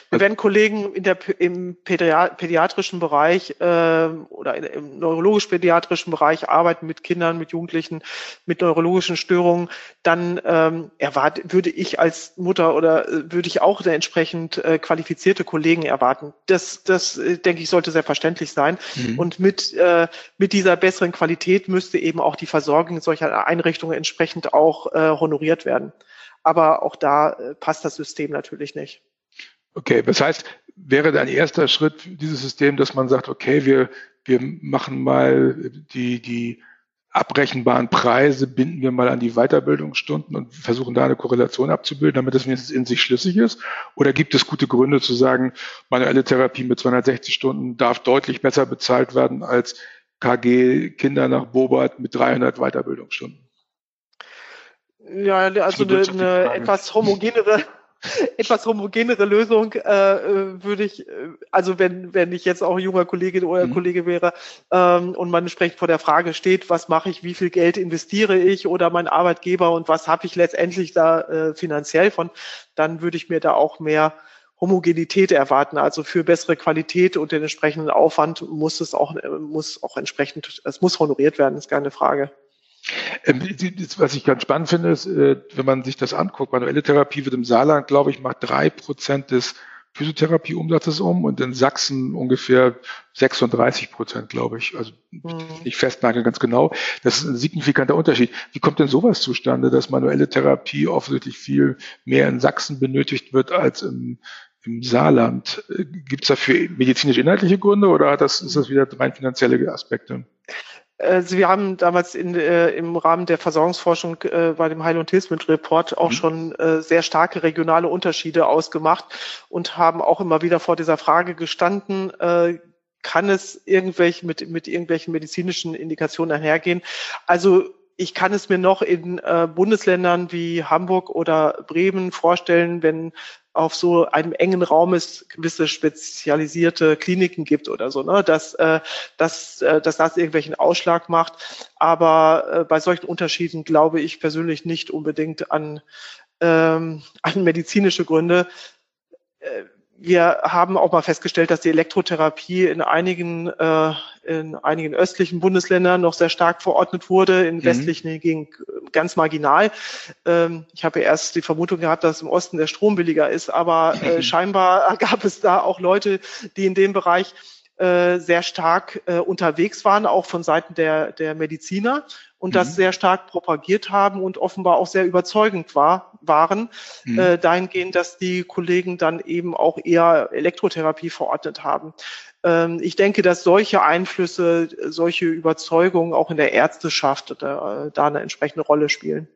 Wir werden Kollegen in der, im pädiatrischen Bereich äh, oder im neurologisch-pädiatrischen Bereich arbeiten mit Kindern, mit Jugendlichen, mit neurologischen Störungen, dann ähm, erwarte, würde ich als Mutter oder äh, würde ich auch entsprechend äh, qualifizierte Kollegen erwarten. Das, das äh, denke ich, sollte selbstverständlich sein. Mhm. Und mit, äh, mit dieser besseren Qualität müsste eben auch die Versorgung solcher Einrichtungen entsprechend auch äh, honoriert werden. Aber auch da äh, passt das System natürlich nicht. Okay, das heißt, wäre dein erster Schritt dieses System, dass man sagt, okay, wir, wir machen mal die, die abrechenbaren Preise, binden wir mal an die Weiterbildungsstunden und versuchen da eine Korrelation abzubilden, damit das wenigstens in sich schlüssig ist? Oder gibt es gute Gründe zu sagen, manuelle Therapie mit 260 Stunden darf deutlich besser bezahlt werden als KG Kinder nach Bobart mit 300 Weiterbildungsstunden? Ja, also eine, eine etwas homogenere (laughs) etwas homogenere Lösung äh, äh, würde ich, äh, also wenn, wenn ich jetzt auch junger Kollegin oder mhm. Kollege wäre ähm, und man entsprechend vor der Frage steht, was mache ich, wie viel Geld investiere ich oder mein Arbeitgeber und was habe ich letztendlich da äh, finanziell von, dann würde ich mir da auch mehr Homogenität erwarten. Also für bessere Qualität und den entsprechenden Aufwand muss es auch, äh, muss auch entsprechend, es muss honoriert werden, ist keine Frage. Ähm, was ich ganz spannend finde, ist, äh, wenn man sich das anguckt, manuelle Therapie wird im Saarland, glaube ich, macht drei Prozent des Physiotherapieumsatzes um und in Sachsen ungefähr 36 Prozent, glaube ich. Also mhm. nicht festnageln ganz genau. Das ist ein signifikanter Unterschied. Wie kommt denn sowas zustande, dass manuelle Therapie offensichtlich viel mehr in Sachsen benötigt wird als im, im Saarland? Äh, Gibt es dafür medizinisch-inhaltliche Gründe oder das, ist das wieder rein finanzielle Aspekte? Also wir haben damals in, äh, im Rahmen der Versorgungsforschung äh, bei dem Heil- und Hilfsmittelreport auch mhm. schon äh, sehr starke regionale Unterschiede ausgemacht und haben auch immer wieder vor dieser Frage gestanden, äh, kann es irgendwelche mit, mit irgendwelchen medizinischen Indikationen einhergehen? Also ich kann es mir noch in äh, Bundesländern wie Hamburg oder Bremen vorstellen, wenn auf so einem engen Raum es gewisse spezialisierte Kliniken gibt oder so, ne? dass, äh, dass, äh, dass das irgendwelchen Ausschlag macht. Aber äh, bei solchen Unterschieden glaube ich persönlich nicht unbedingt an, ähm, an medizinische Gründe. Äh, wir haben auch mal festgestellt, dass die Elektrotherapie in einigen, äh, in einigen östlichen Bundesländern noch sehr stark verordnet wurde, in mhm. westlichen hingegen ganz marginal. Ähm, ich habe erst die Vermutung gehabt, dass im Osten der Strom billiger ist, aber äh, (laughs) scheinbar gab es da auch Leute, die in dem Bereich äh, sehr stark äh, unterwegs waren, auch von Seiten der, der Mediziner und mhm. das sehr stark propagiert haben und offenbar auch sehr überzeugend war, waren, mhm. äh, dahingehend, dass die Kollegen dann eben auch eher Elektrotherapie verordnet haben. Ähm, ich denke, dass solche Einflüsse, solche Überzeugungen auch in der Ärzteschaft da, da eine entsprechende Rolle spielen.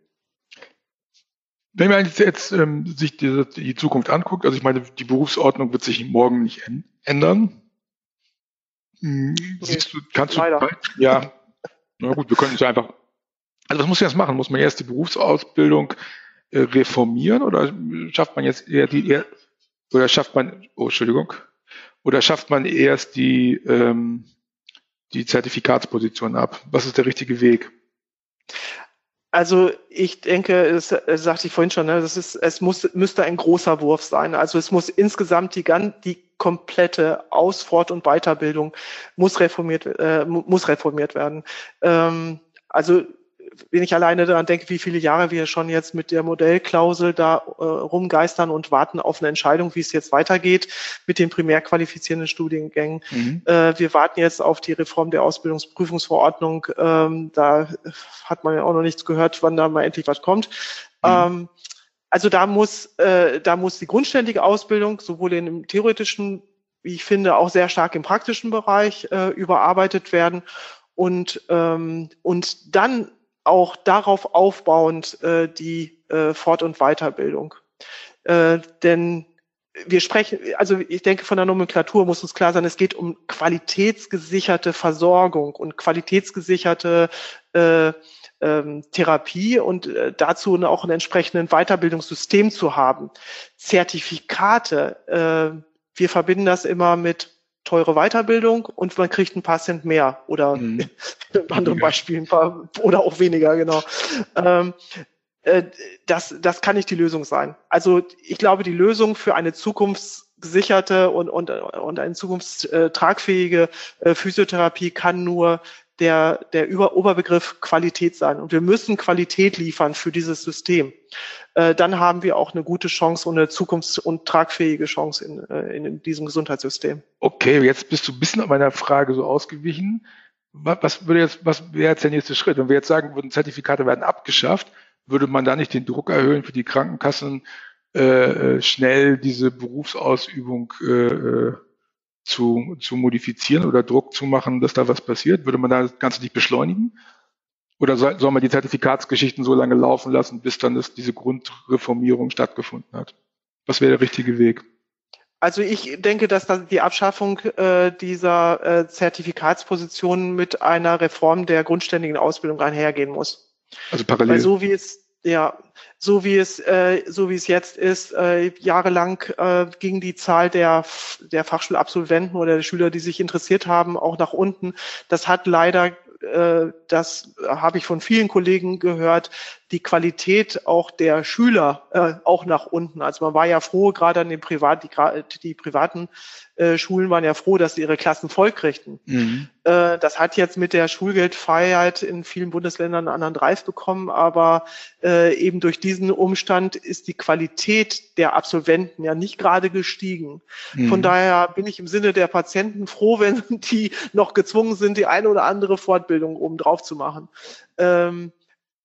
Wenn man jetzt ähm, sich die, die, Zukunft anguckt, also ich meine, die Berufsordnung wird sich morgen nicht ändern. Hm, siehst du, kannst du, Leider. ja, na gut, wir können es einfach. Also was muss man jetzt machen? Muss man erst die Berufsausbildung äh, reformieren oder schafft man jetzt eher die oder schafft man oh Entschuldigung oder schafft man erst die ähm, die Zertifikatsposition ab? Was ist der richtige Weg? Also ich denke, das, sagte ich vorhin schon, ne, das ist, es muss, müsste ein großer Wurf sein. Also es muss insgesamt die, die komplette Ausfort- und Weiterbildung muss reformiert, äh, muss reformiert werden. Ähm, also wenn ich alleine daran denke, wie viele Jahre wir schon jetzt mit der Modellklausel da äh, rumgeistern und warten auf eine Entscheidung, wie es jetzt weitergeht mit den primär qualifizierenden Studiengängen. Mhm. Äh, wir warten jetzt auf die Reform der Ausbildungsprüfungsverordnung. Ähm, da hat man ja auch noch nichts gehört, wann da mal endlich was kommt. Mhm. Ähm, also da muss, äh, da muss die grundständige Ausbildung sowohl in dem theoretischen, wie ich finde, auch sehr stark im praktischen Bereich äh, überarbeitet werden und ähm, und dann auch darauf aufbauend äh, die äh, Fort- und Weiterbildung. Äh, denn wir sprechen, also ich denke, von der Nomenklatur muss uns klar sein, es geht um qualitätsgesicherte Versorgung und qualitätsgesicherte äh, ähm, Therapie und äh, dazu auch ein entsprechendes Weiterbildungssystem zu haben. Zertifikate, äh, wir verbinden das immer mit teure Weiterbildung und man kriegt ein paar Cent mehr oder mhm. (laughs) in anderen Beispielen ein paar oder auch weniger, genau. Ähm, äh, das, das kann nicht die Lösung sein. Also ich glaube, die Lösung für eine zukunftsgesicherte und, und, und eine zukunftstragfähige äh, Physiotherapie kann nur der, der Über Oberbegriff Qualität sein. Und wir müssen Qualität liefern für dieses System. Äh, dann haben wir auch eine gute Chance und eine zukunfts- und tragfähige Chance in, in, in diesem Gesundheitssystem. Okay, jetzt bist du ein bisschen an meiner Frage so ausgewichen. Was, was würde jetzt, was wäre jetzt der nächste Schritt? Wenn wir jetzt sagen würden, Zertifikate werden abgeschafft, würde man da nicht den Druck erhöhen für die Krankenkassen, äh, äh, schnell diese Berufsausübung äh, äh, zu, zu modifizieren oder Druck zu machen, dass da was passiert? Würde man das Ganze nicht beschleunigen? Oder soll, soll man die Zertifikatsgeschichten so lange laufen lassen, bis dann das, diese Grundreformierung stattgefunden hat? Was wäre der richtige Weg? Also ich denke, dass die Abschaffung äh, dieser äh, Zertifikatspositionen mit einer Reform der grundständigen Ausbildung einhergehen muss. Also parallel. Weil so wie es ja, so wie es äh, so wie es jetzt ist, äh, jahrelang äh, ging die Zahl der der Fachschulabsolventen oder der Schüler, die sich interessiert haben, auch nach unten. Das hat leider äh, das habe ich von vielen Kollegen gehört, die Qualität auch der Schüler äh, auch nach unten. Also man war ja froh, gerade an den Privat, die, die privaten äh, Schulen waren ja froh, dass sie ihre Klassen voll kriegten. Mhm. Äh, das hat jetzt mit der Schulgeldfreiheit in vielen Bundesländern einen anderen Dreif bekommen, aber äh, eben durch diesen Umstand ist die Qualität der Absolventen ja nicht gerade gestiegen. Mhm. Von daher bin ich im Sinne der Patienten froh, (laughs) wenn die noch gezwungen sind, die eine oder andere Fortbildung oben drauf zu machen. Ähm,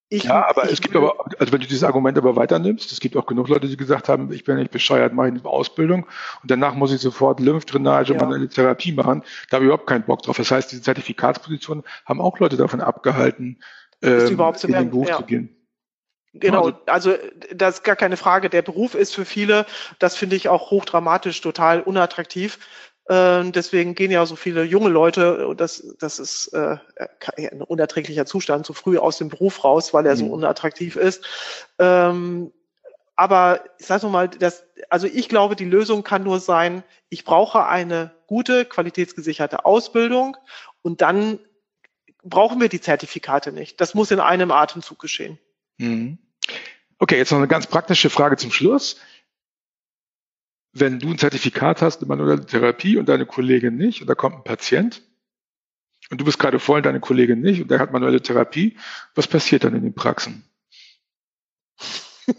ich, ja, aber es gibt aber, also wenn du dieses Argument aber weiternimmst, es gibt auch genug Leute, die gesagt haben, ich bin nicht bescheuert, mache eine Ausbildung und danach muss ich sofort Lymphdrainage ja. und eine Therapie machen. Da habe ich überhaupt keinen Bock drauf. Das heißt, diese Zertifikatspositionen haben auch Leute davon abgehalten, ähm, überhaupt in den Beruf ja. zu gehen. Genau, also, also das ist gar keine Frage. Der Beruf ist für viele, das finde ich auch hochdramatisch, total unattraktiv. Äh, deswegen gehen ja so viele junge Leute, das, das ist äh, ein unerträglicher Zustand, so früh aus dem Beruf raus, weil er mhm. so unattraktiv ist. Ähm, aber ich sage nochmal, das, also ich glaube, die Lösung kann nur sein, ich brauche eine gute, qualitätsgesicherte Ausbildung und dann brauchen wir die Zertifikate nicht. Das muss in einem Atemzug geschehen. Mhm. Okay, jetzt noch eine ganz praktische Frage zum Schluss wenn du ein Zertifikat hast, eine manuelle Therapie und deine Kollegin nicht, und da kommt ein Patient, und du bist gerade voll, deine Kollegin nicht, und der hat manuelle Therapie, was passiert dann in den Praxen? (laughs)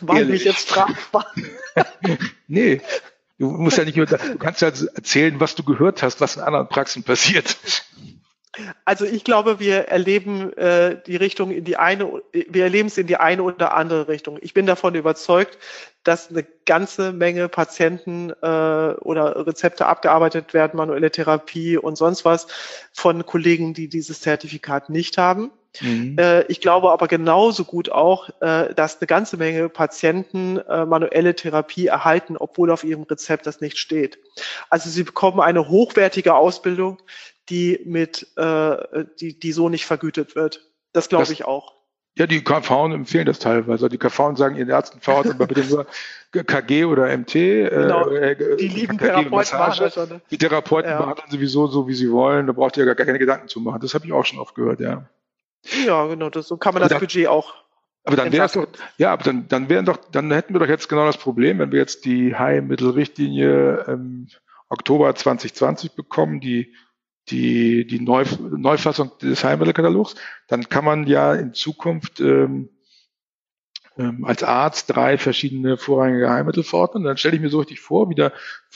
War mich jetzt strafbar? (laughs) nee, du musst ja nicht, du kannst ja erzählen, was du gehört hast, was in anderen Praxen passiert. Also ich glaube, wir erleben äh, die Richtung in die eine, wir erleben es in die eine oder andere Richtung. Ich bin davon überzeugt, dass eine ganze Menge Patienten äh, oder Rezepte abgearbeitet werden, manuelle Therapie und sonst was von Kollegen, die dieses Zertifikat nicht haben. Mhm. Äh, ich glaube aber genauso gut auch, äh, dass eine ganze Menge Patienten äh, manuelle Therapie erhalten, obwohl auf ihrem Rezept das nicht steht. Also sie bekommen eine hochwertige Ausbildung, die mit, äh, die, die so nicht vergütet wird. Das glaube ich auch. Ja, die KV empfehlen das teilweise. Die KV sagen ihren Ärzten verordnet bitte nur KG oder MT. Äh, genau. Äh, die lieben Therapeuten machen. Ne? Die Therapeuten ja. behandeln sowieso so, wie sie wollen. Da braucht ihr gar keine Gedanken zu machen. Das habe ich auch schon oft gehört, ja. Ja, genau. Das, so kann man aber das da, Budget auch. Aber dann wäre doch, ja, aber dann, dann wären doch, dann hätten wir doch jetzt genau das Problem, wenn wir jetzt die Heilmittelrichtlinie ähm, Oktober 2020 bekommen, die die, die Neu, Neufassung des Heilmittelkatalogs, dann kann man ja in Zukunft ähm, ähm, als Arzt drei verschiedene vorrangige Heilmittel verordnen. dann stelle ich mir so richtig vor, wieder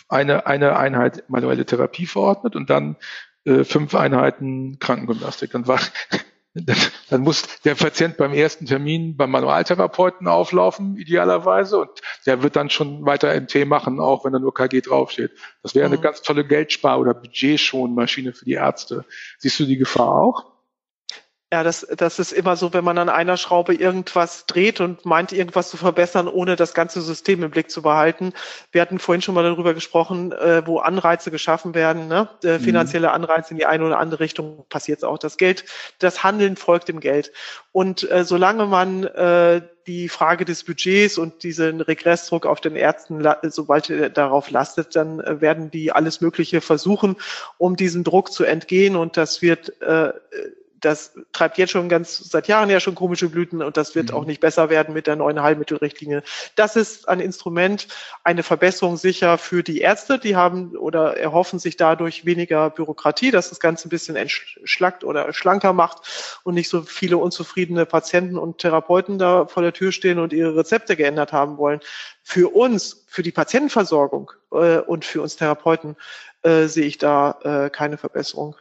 eine, eine Einheit manuelle Therapie verordnet und dann äh, fünf Einheiten Krankengymnastik. Dann war (laughs) dann muss der Patient beim ersten Termin beim Manualtherapeuten auflaufen, idealerweise, und der wird dann schon weiter MT machen, auch wenn da nur KG draufsteht. Das wäre eine mhm. ganz tolle Geldspar- oder Budgetschonmaschine für die Ärzte. Siehst du die Gefahr auch? Ja, das, das ist immer so, wenn man an einer Schraube irgendwas dreht und meint, irgendwas zu verbessern, ohne das ganze System im Blick zu behalten. Wir hatten vorhin schon mal darüber gesprochen, äh, wo Anreize geschaffen werden, ne? äh, mhm. finanzielle Anreize in die eine oder andere Richtung passiert es auch. Das Geld, das Handeln folgt dem Geld. Und äh, solange man äh, die Frage des Budgets und diesen Regressdruck auf den Ärzten, sobald er darauf lastet, dann äh, werden die alles Mögliche versuchen, um diesem Druck zu entgehen. Und das wird äh, das treibt jetzt schon ganz seit Jahren ja schon komische Blüten und das wird mhm. auch nicht besser werden mit der neuen Heilmittelrichtlinie. Das ist ein Instrument, eine Verbesserung sicher für die Ärzte, die haben oder erhoffen sich dadurch weniger Bürokratie, dass das Ganze ein bisschen entschlackt oder schlanker macht und nicht so viele unzufriedene Patienten und Therapeuten da vor der Tür stehen und ihre Rezepte geändert haben wollen. Für uns, für die Patientenversorgung äh, und für uns Therapeuten äh, sehe ich da äh, keine Verbesserung.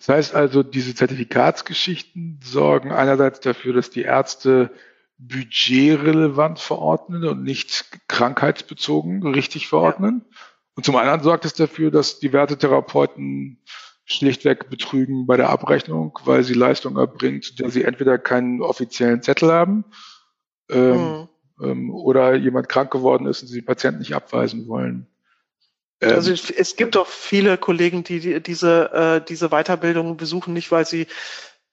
Das heißt also, diese Zertifikatsgeschichten sorgen einerseits dafür, dass die Ärzte budgetrelevant verordnen und nicht krankheitsbezogen richtig verordnen. Ja. Und zum anderen sorgt es dafür, dass diverse Therapeuten schlichtweg betrügen bei der Abrechnung, weil sie Leistung erbringen, zu der sie entweder keinen offiziellen Zettel haben ähm, mhm. ähm, oder jemand krank geworden ist und sie den Patienten nicht abweisen wollen. Ähm, also es gibt doch viele Kollegen, die diese, äh, diese Weiterbildung besuchen, nicht weil sie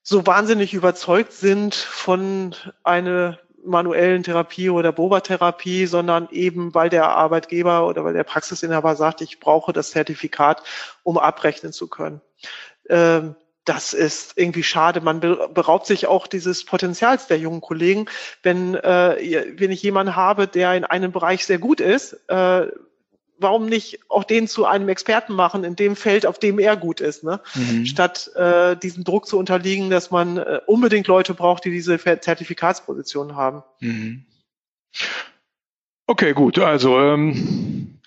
so wahnsinnig überzeugt sind von einer manuellen Therapie oder Boba-Therapie, sondern eben weil der Arbeitgeber oder weil der Praxisinhaber sagt, ich brauche das Zertifikat, um abrechnen zu können. Ähm, das ist irgendwie schade. Man beraubt sich auch dieses Potenzials der jungen Kollegen. Wenn, äh, wenn ich jemanden habe, der in einem Bereich sehr gut ist, äh, warum nicht auch den zu einem Experten machen in dem Feld, auf dem er gut ist, ne? Mhm. Statt äh, diesem Druck zu unterliegen, dass man äh, unbedingt Leute braucht, die diese Zertifikatsposition haben. Mhm. Okay, gut. Also ähm,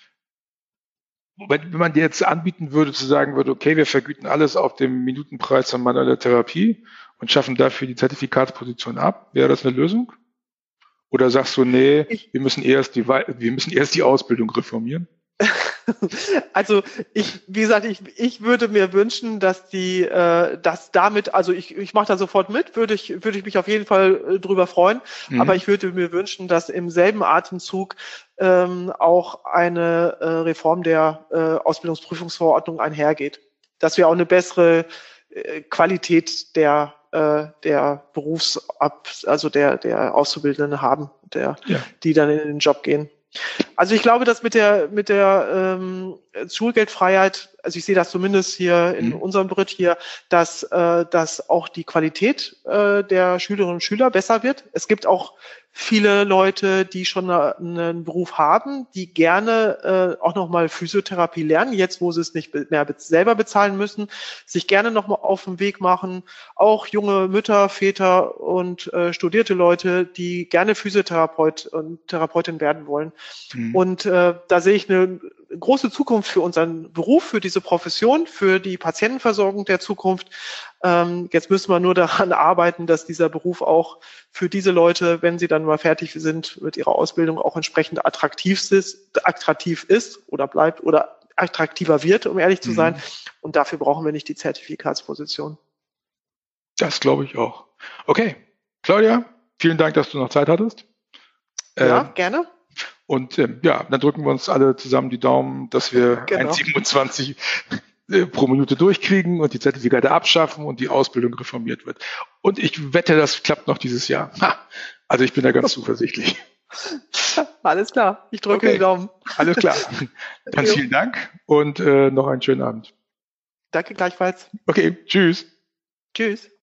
wenn, man dir jetzt anbieten würde, zu sagen würde, okay, wir vergüten alles auf dem Minutenpreis von manueller Therapie und schaffen dafür die Zertifikatsposition ab, wäre das eine Lösung? Oder sagst du, nee, wir müssen erst die, wir müssen erst die Ausbildung reformieren? (laughs) Also ich, wie gesagt, ich, ich würde mir wünschen, dass die, äh, dass damit, also ich, ich mache da sofort mit, würde ich, würde ich mich auf jeden Fall äh, drüber freuen. Mhm. Aber ich würde mir wünschen, dass im selben Atemzug ähm, auch eine äh, Reform der äh, Ausbildungsprüfungsverordnung einhergeht, dass wir auch eine bessere äh, Qualität der äh, der Berufsab, also der der Auszubildenden haben, der, ja. die dann in den Job gehen. Also ich glaube, dass mit der mit der ähm, Schulgeldfreiheit, also ich sehe das zumindest hier in mhm. unserem Bericht hier, dass äh, dass auch die Qualität äh, der Schülerinnen und Schüler besser wird. Es gibt auch viele Leute, die schon einen Beruf haben, die gerne äh, auch nochmal Physiotherapie lernen, jetzt wo sie es nicht mehr selber bezahlen müssen, sich gerne nochmal auf den Weg machen. Auch junge Mütter, Väter und äh, studierte Leute, die gerne Physiotherapeut und Therapeutin werden wollen. Mhm. Und äh, da sehe ich eine große Zukunft für unseren Beruf, für diese Profession, für die Patientenversorgung der Zukunft. Ähm, jetzt müssen wir nur daran arbeiten, dass dieser Beruf auch für diese Leute, wenn sie dann mal fertig sind mit ihrer Ausbildung, auch entsprechend attraktiv ist, attraktiv ist oder bleibt oder attraktiver wird, um ehrlich zu sein. Mhm. Und dafür brauchen wir nicht die Zertifikatsposition. Das glaube ich auch. Okay, Claudia, vielen Dank, dass du noch Zeit hattest. Ja, äh, gerne. Und ähm, ja, dann drücken wir uns alle zusammen die Daumen, dass wir genau. 1,27 äh, pro Minute durchkriegen und die Zertifikate abschaffen und die Ausbildung reformiert wird. Und ich wette, das klappt noch dieses Jahr. Ha, also ich bin da ganz (laughs) zuversichtlich. Alles klar, ich drücke okay. die Daumen. Alles klar. (laughs) Dann vielen Dank und äh, noch einen schönen Abend. Danke gleichfalls. Okay, tschüss. Tschüss.